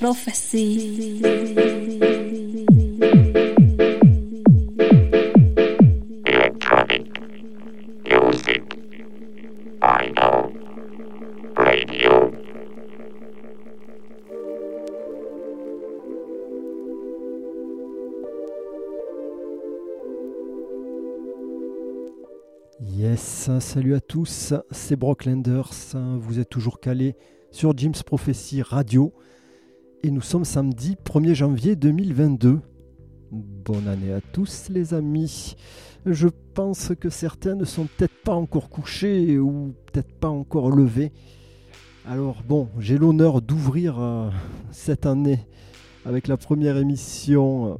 Prophecy. Yes, salut à tous, c'est Brock Lenders, vous êtes toujours calés sur Jim's Prophecy Radio et nous sommes samedi 1er janvier 2022. Bonne année à tous les amis. Je pense que certains ne sont peut-être pas encore couchés ou peut-être pas encore levés. Alors bon, j'ai l'honneur d'ouvrir euh, cette année avec la première émission euh,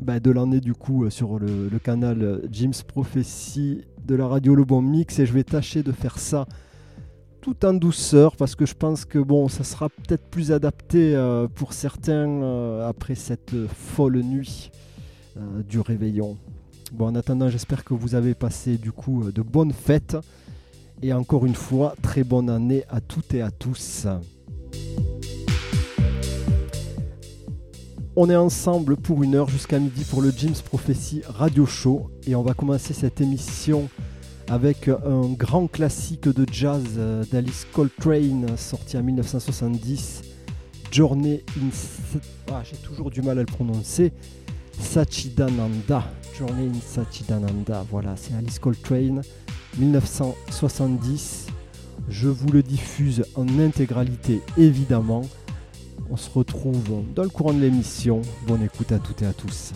bah, de l'année du coup euh, sur le, canal Jim's Prophecy de la radio Le Bon Mix et je vais tâcher de faire ça tout en douceur parce que je pense que bon ça sera peut-être plus adapté euh, pour certains euh, après cette folle nuit euh, du réveillon. Bon en attendant j'espère que vous avez passé du coup euh, de bonnes fêtes et encore une fois très bonne année à toutes et à tous. On est ensemble pour une heure jusqu'à midi pour le Jim's Prophecy Radio Show et on va commencer cette émission avec un grand classique de jazz euh, d'Alice Coltrane sorti en 1970, Journey in... Ah, j'ai toujours du mal à le prononcer. Sachidananda. Journey in Sachidananda. Voilà, c'est Alice Coltrane, 1970. Je vous le diffuse en intégralité évidemment. On se retrouve dans le courant de l'émission. Bonne écoute à toutes et à tous.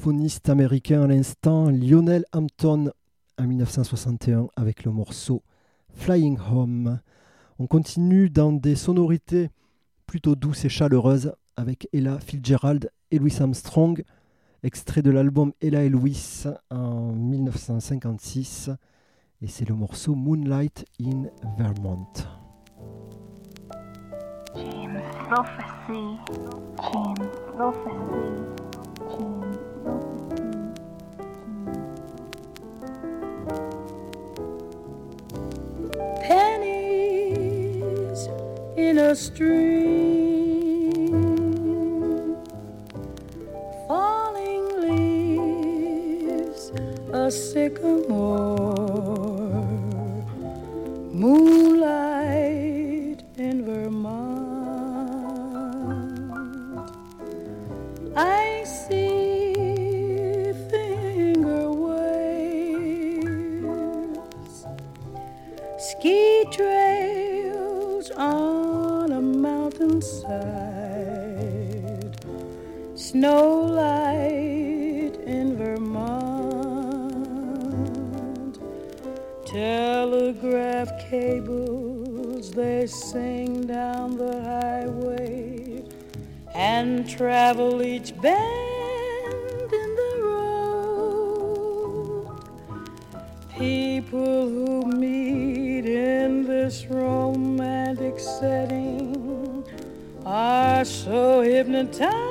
Vibraphoniste américain à l'instant, Lionel Hampton, en 1961, avec le morceau Flying Home. On continue dans des sonorités plutôt douces et chaleureuses avec Ella Fitzgerald et Louis Armstrong, extrait de l'album Ella et Louis en 1956, et c'est le morceau Moonlight in Vermont. In a stream, falling leaves, a sycamore, moonlight in Vermont. I see finger waves, ski trails on mountainside, snowlight in Vermont, telegraph cables they sing down the highway and travel each bend in the road. People who meet in this romantic so hypnotized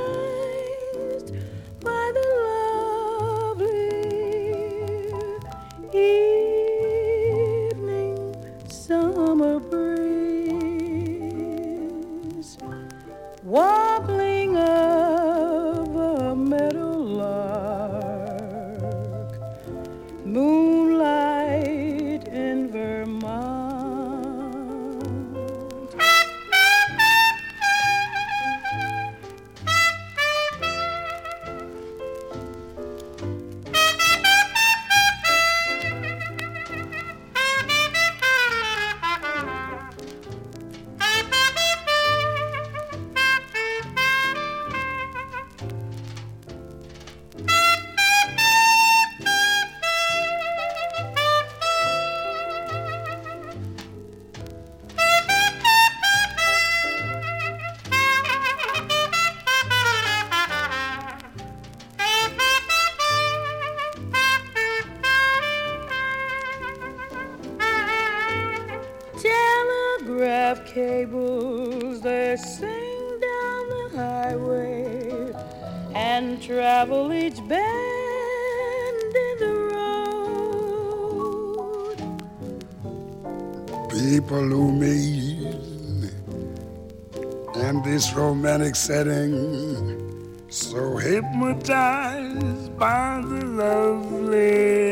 and travel each bend in the road. people who meet in this romantic setting, so hypnotized by the lovely.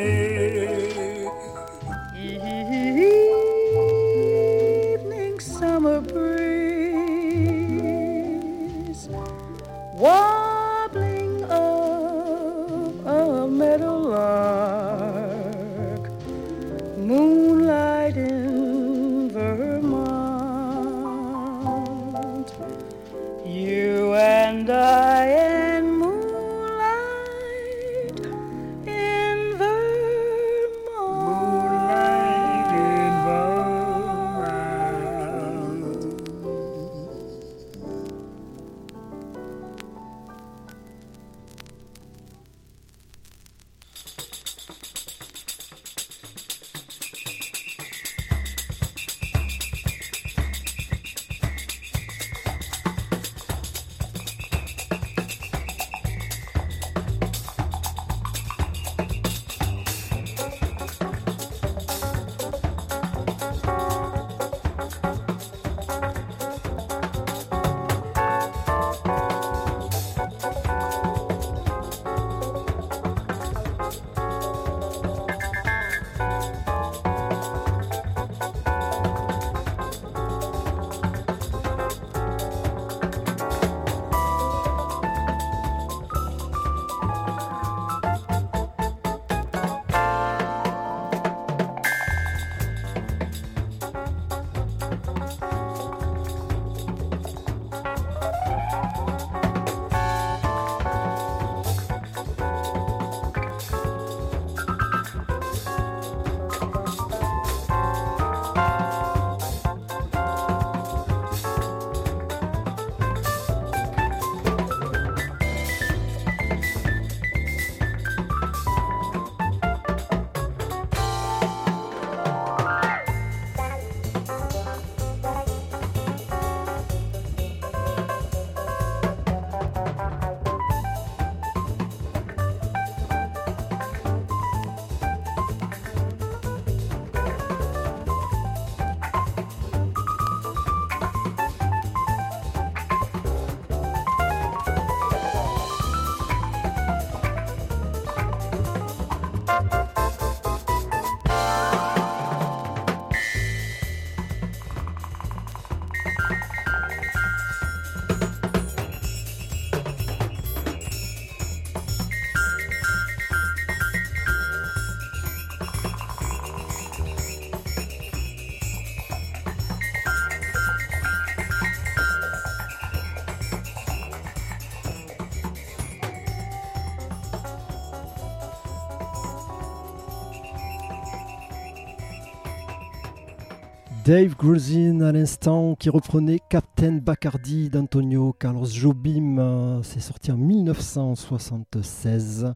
Dave Gruzin à l'instant qui reprenait Captain Bacardi d'Antonio Carlos Jobim. C'est sorti en 1976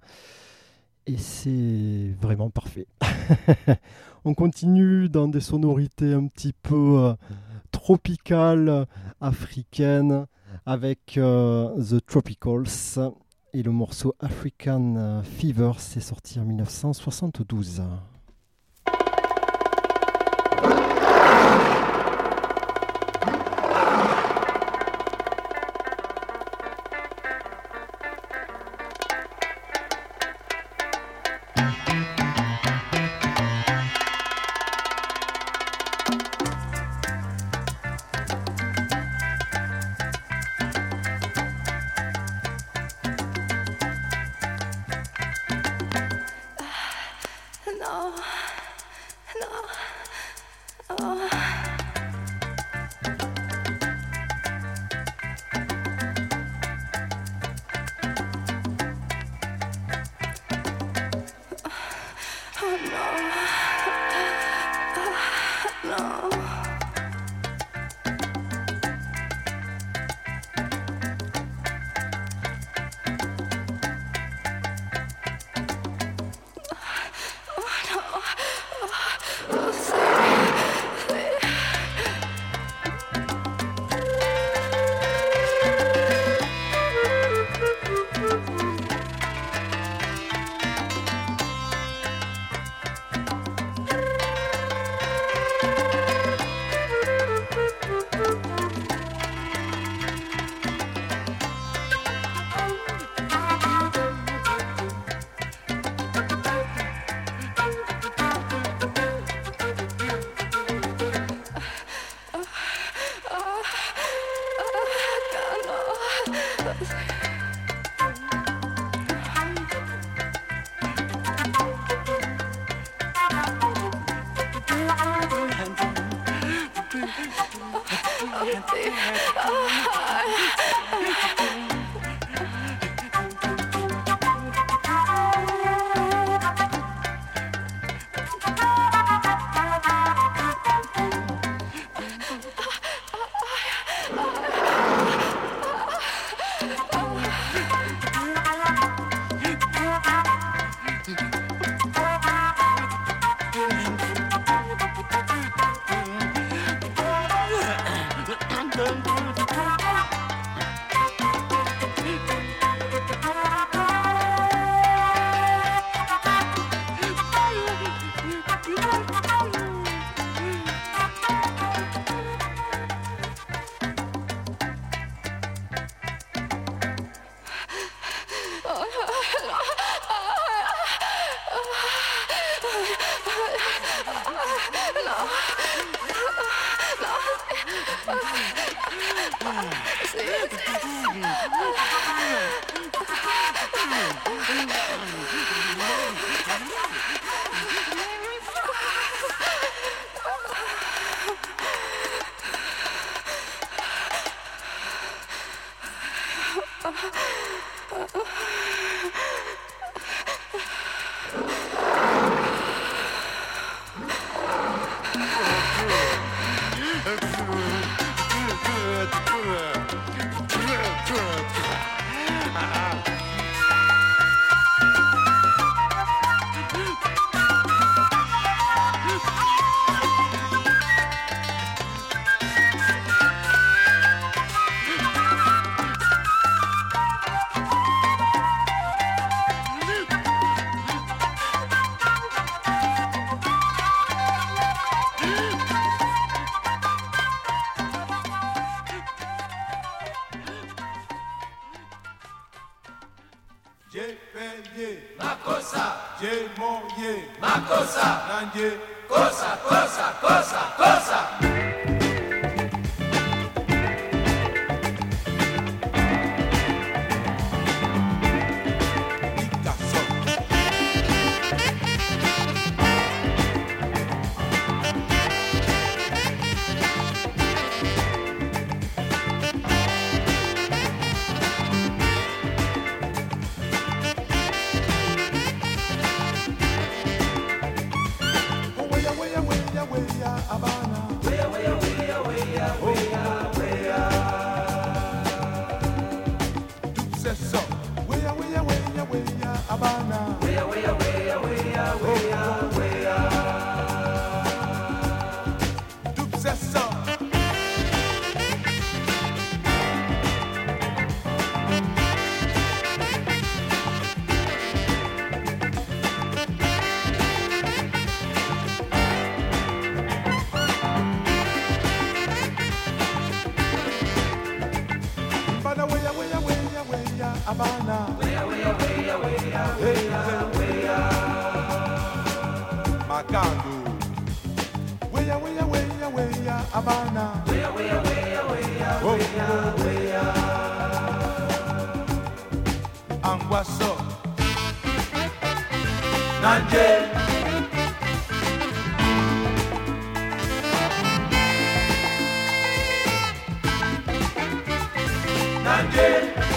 et c'est vraiment parfait. On continue dans des sonorités un petit peu euh, tropicales, africaines, avec euh, The Tropicals et le morceau African Fever. C'est sorti en 1972. Oh, dear. Oh, Abana. Nanje.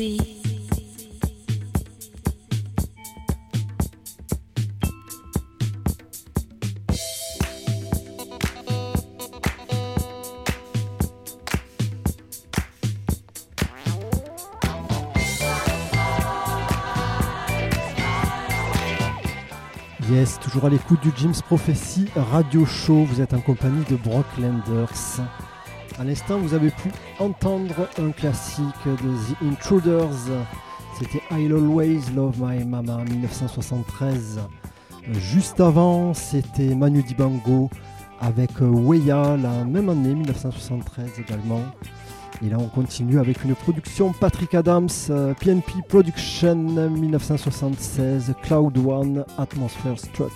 Yes, toujours à l'écoute du Jim's Prophecy Radio Show. Vous êtes en compagnie de Brock Lenders. À l'instant, vous avez pu entendre un classique de The Intruders. C'était I'll Always Love My Mama en 1973. Juste avant, c'était Manu Dibango avec Weya, la même année, 1973 également. Et là, on continue avec une production Patrick Adams, PNP Production 1976, Cloud One, Atmosphere Strut.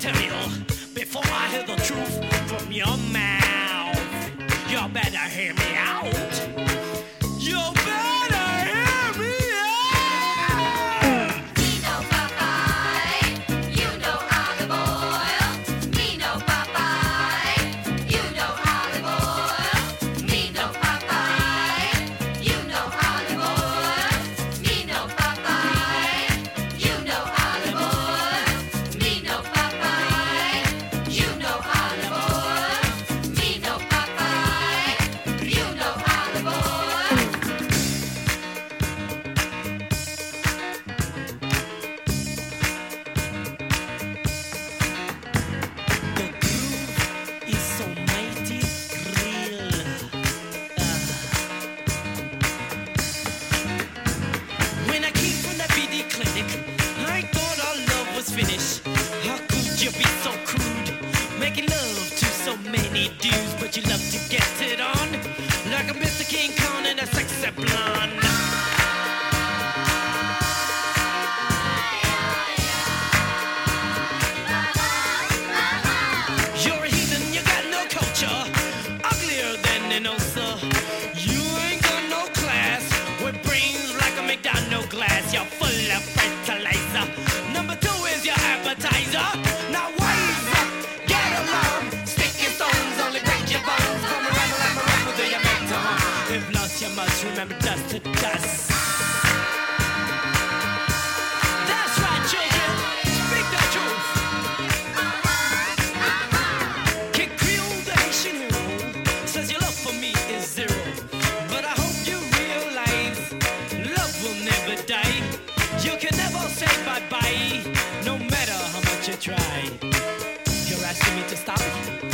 material before I hear the truth from your mouth. You better hear me out. bye-bye, no matter how much you try. You're asking me to stop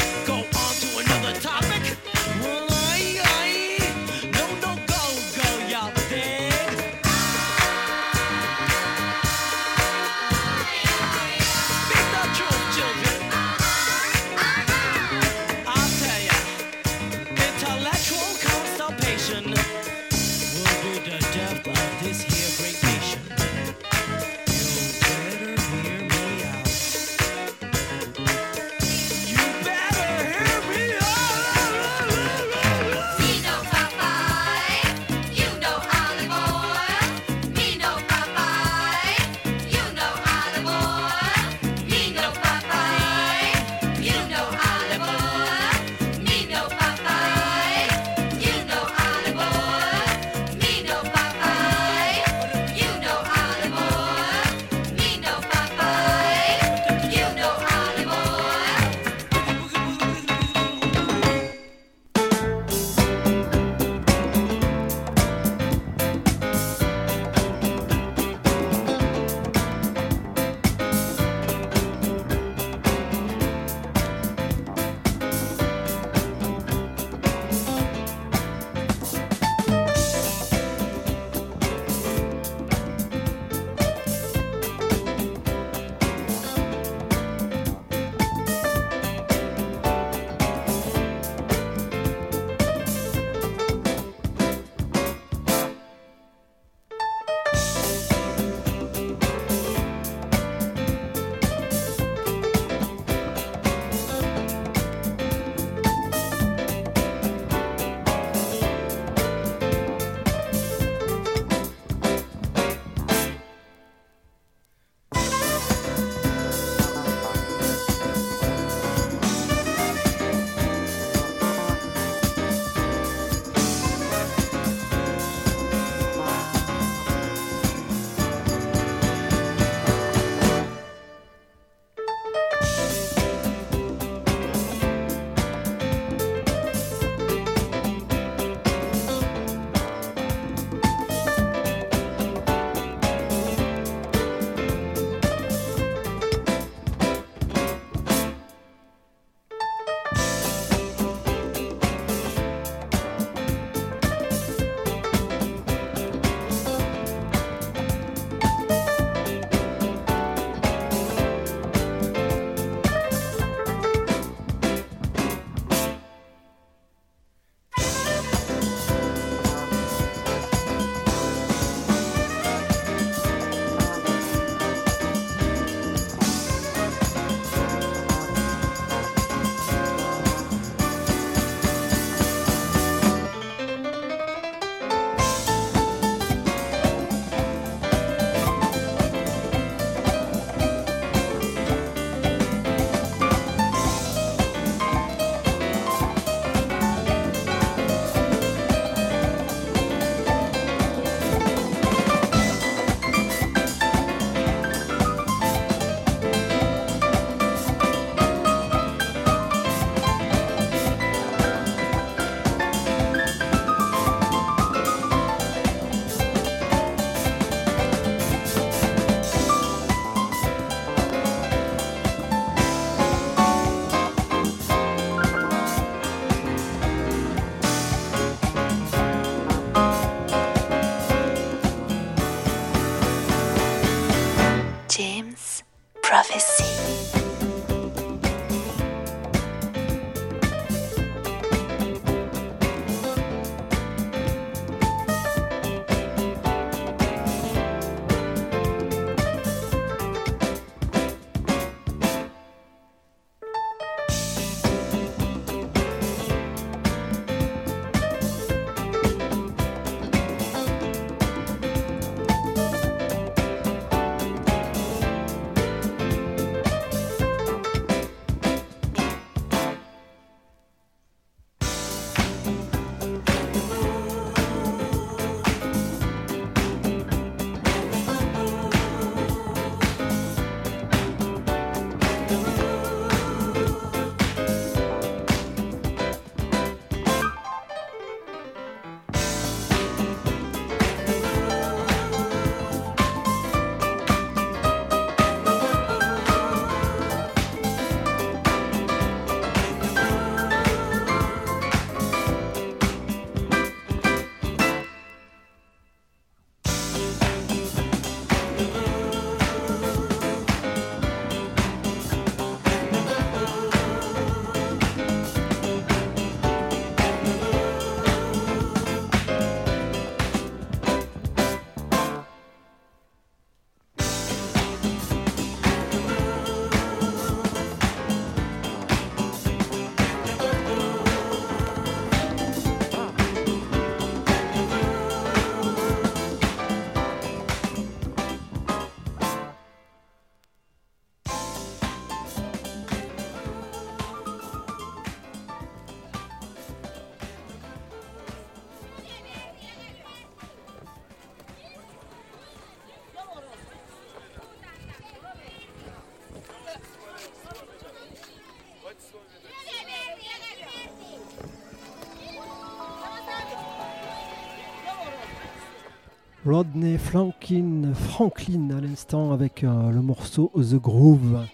Rodney Franklin, Franklin à l'instant avec euh, le morceau The Groove.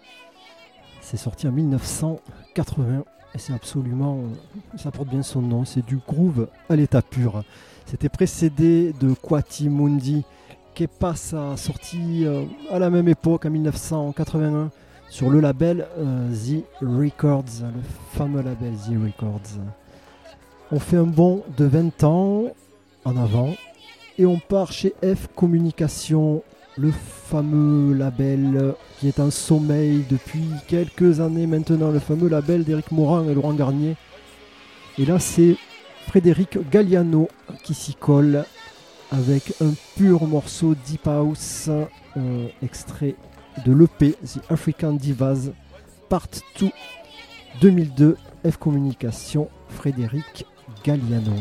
C'est sorti en 1980 et c'est absolument, ça porte bien son nom, c'est du groove à l'état pur. C'était précédé de Quati Mundi, qui passe à sorti euh, à la même époque en 1981 sur le label euh, The Records, le fameux label The Records. On fait un bond de 20 ans en avant et on part chez F Communication, le fameux label qui est en sommeil depuis quelques années maintenant, le fameux label d'Éric Morin et Laurent Garnier. Et là, c'est Frédéric Galliano qui s'y colle avec un pur morceau Deep House, euh, extrait de l'EP The African Divas, Part 2 2002, F Communication, Frédéric Galliano.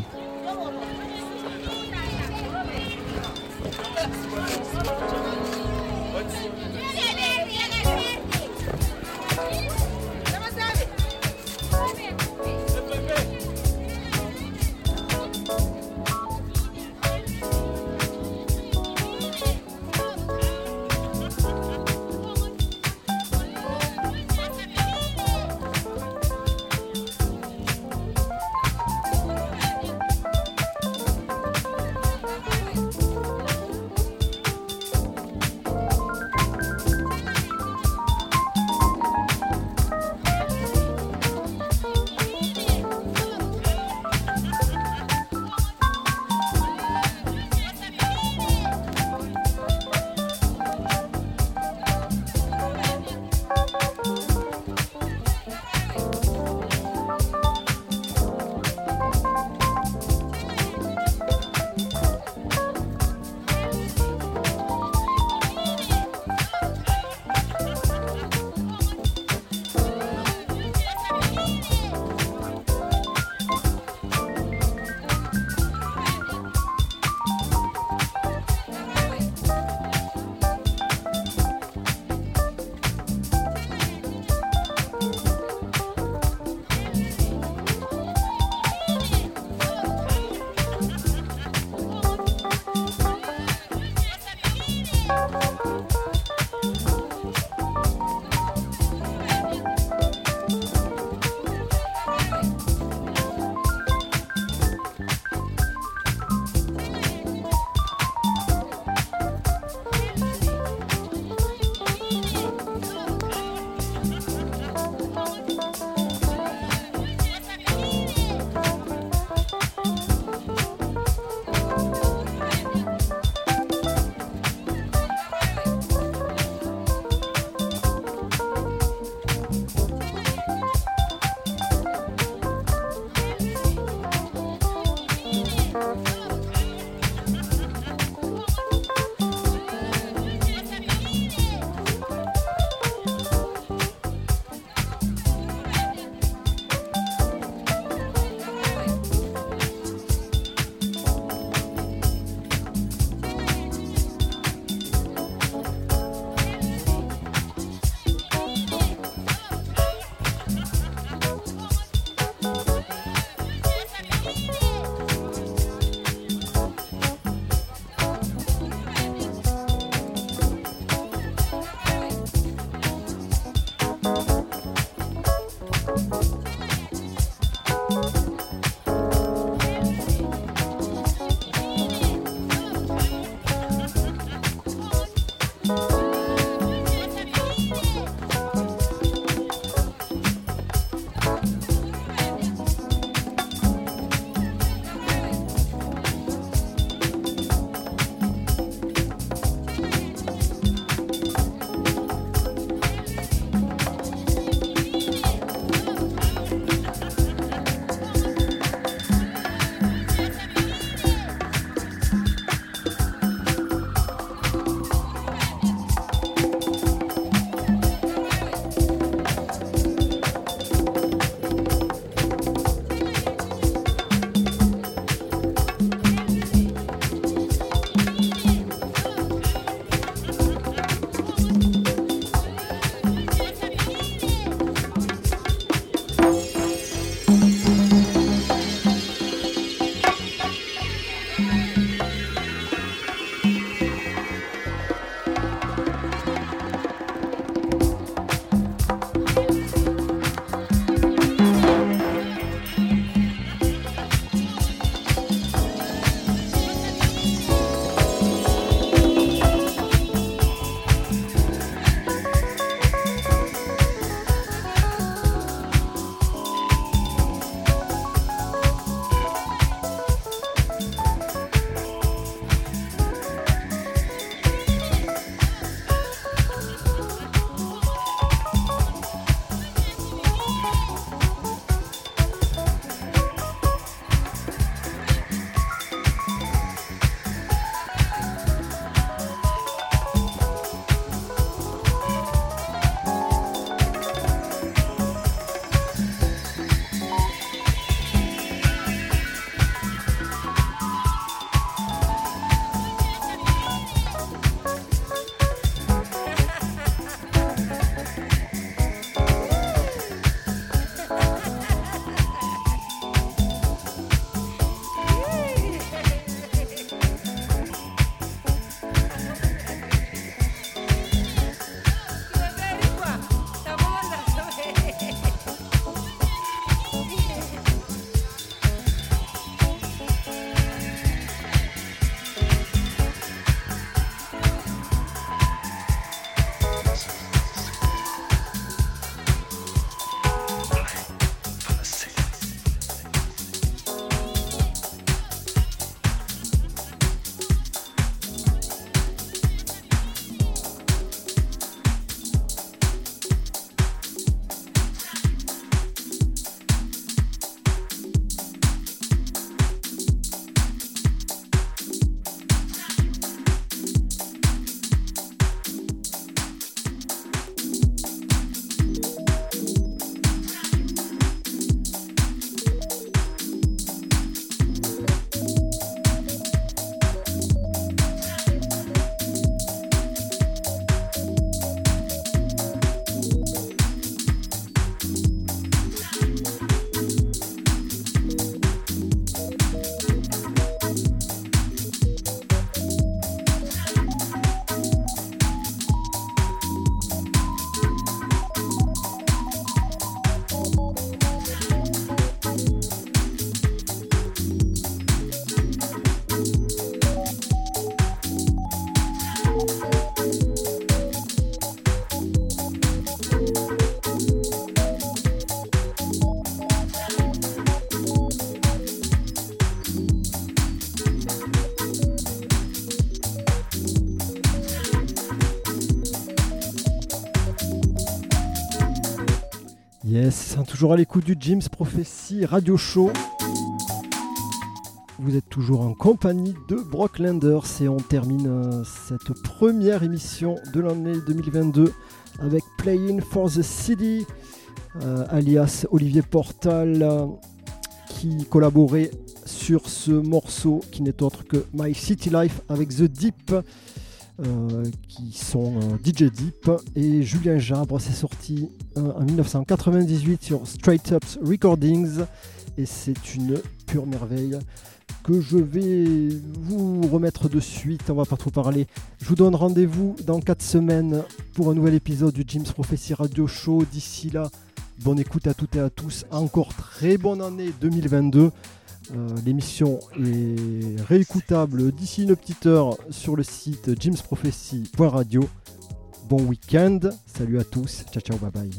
Toujours à l'écoute du Jim's Prophecy Radio Show. Vous êtes toujours en compagnie de Brocklanders et on termine euh, cette première émission de l'année 2022 avec Playing for the City, euh, alias Olivier Portal, euh, qui collaborait sur ce morceau qui n'est autre que My City Life avec The Deep. Euh, qui sont euh, DJ Deep et Julien Jabre, c'est sorti euh, en 1998 sur Straight Ups Recordings et c'est une pure merveille que je vais vous remettre de suite, on va pas trop parler. Je vous donne rendez-vous dans 4 semaines pour un nouvel épisode du Jim's Prophecy Radio Show. D'ici là, bonne écoute à toutes et à tous. Encore très bonne année 2022. Euh, L'émission est réécoutable d'ici une petite heure sur le site jimsprophecy.radio. Bon week-end, salut à tous, ciao ciao, bye bye.